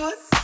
cut.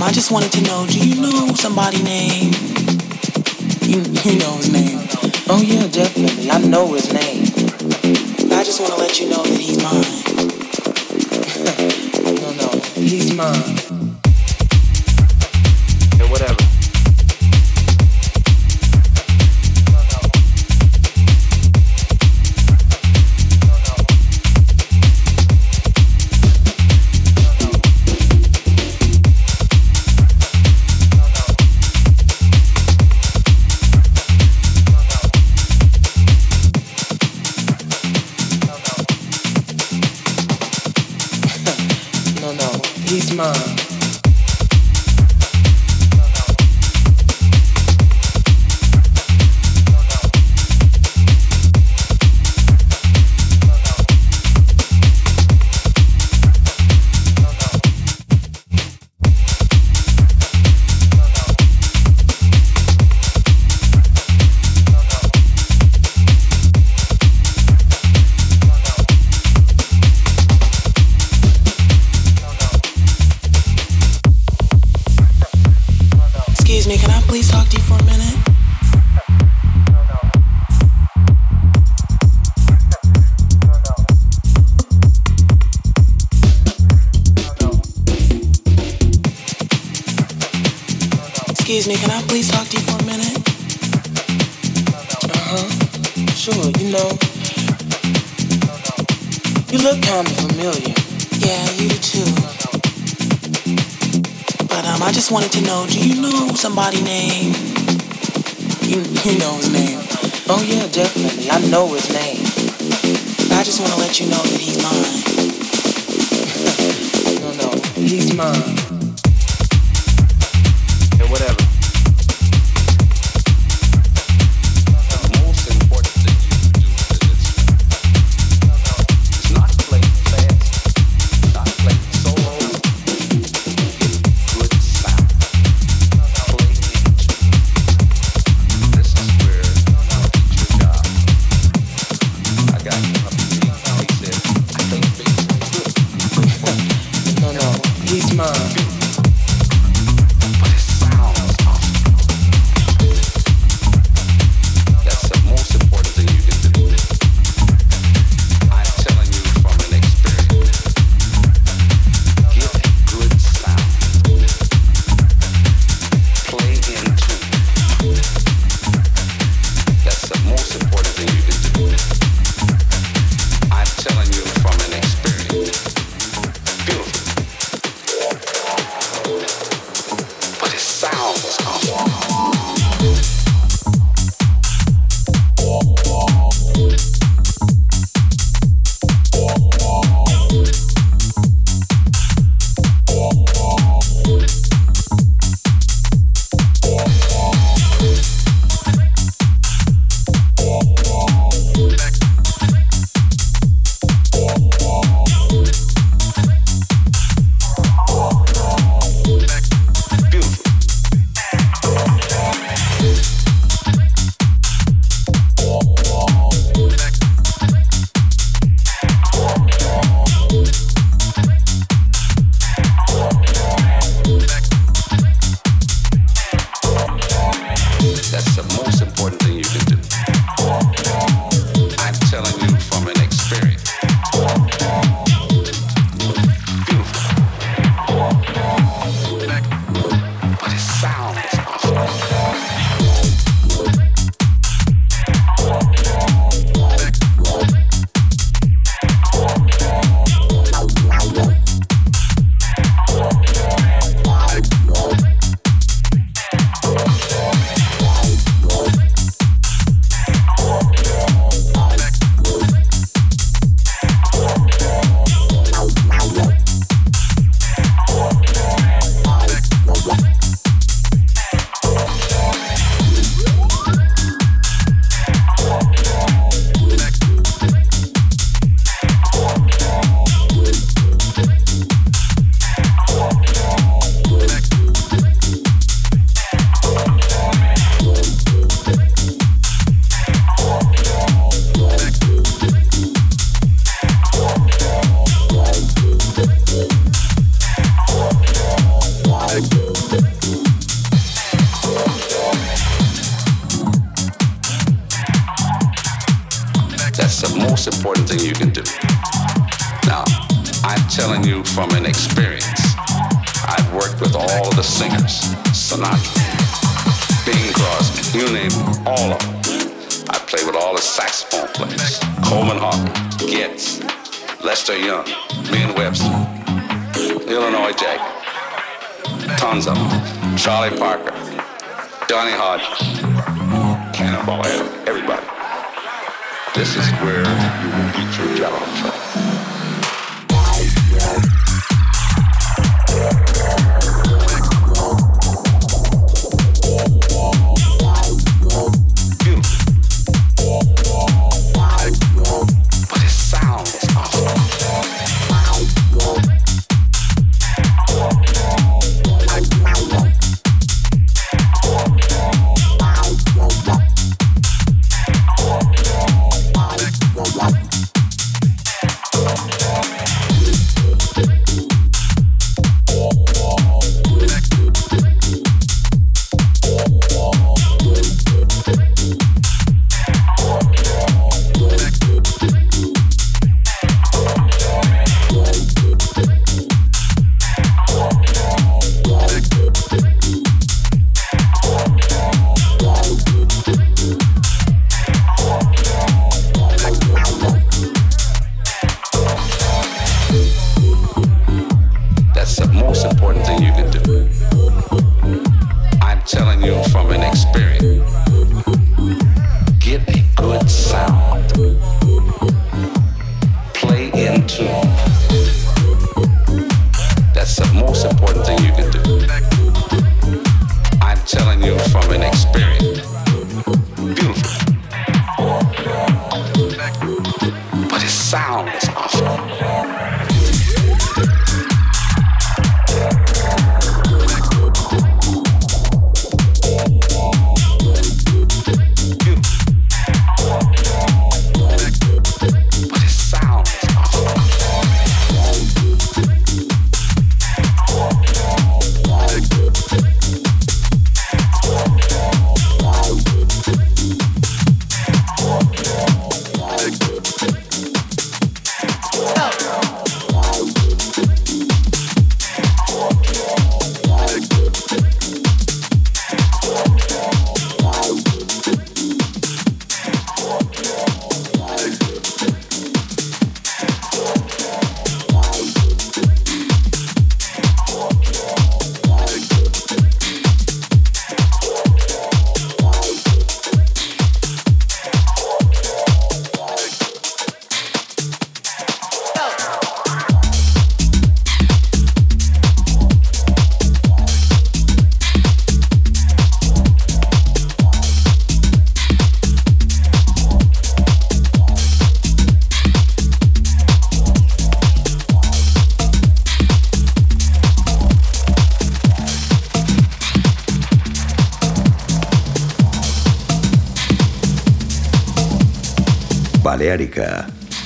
Um, I just wanted to know, do you know somebody named? You, you know his name. Oh yeah, definitely. I know his name. I just want to let you know that he's mine. no, no, he's mine. And whatever. know his name. I just want to let you know that he's mine. no, no, he's mine. And whatever.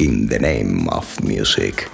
In the name of music.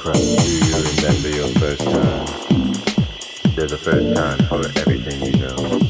crowd. Do you remember your first time? There's a first time for everything you know.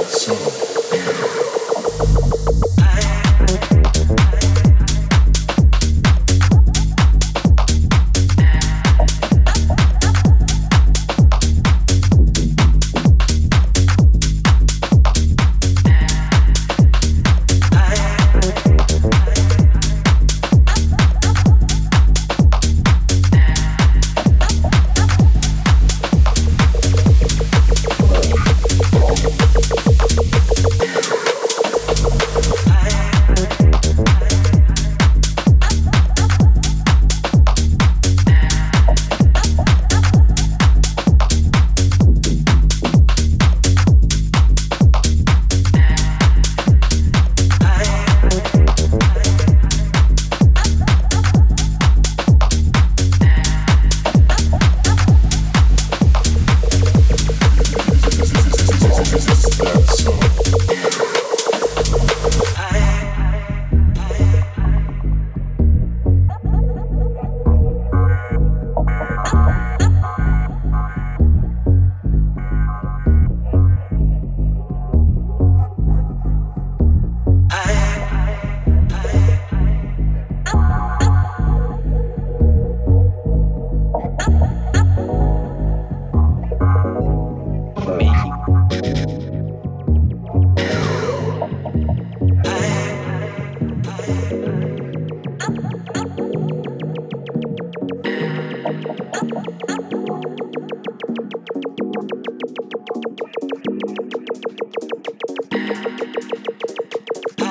So.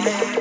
Yeah.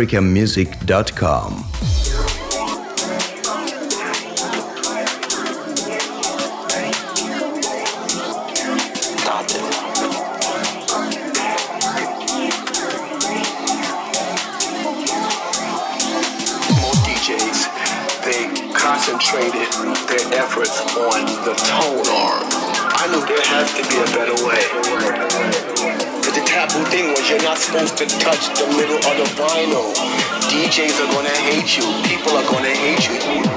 americamusic.com. DJs are gonna hate you. People are gonna hate you.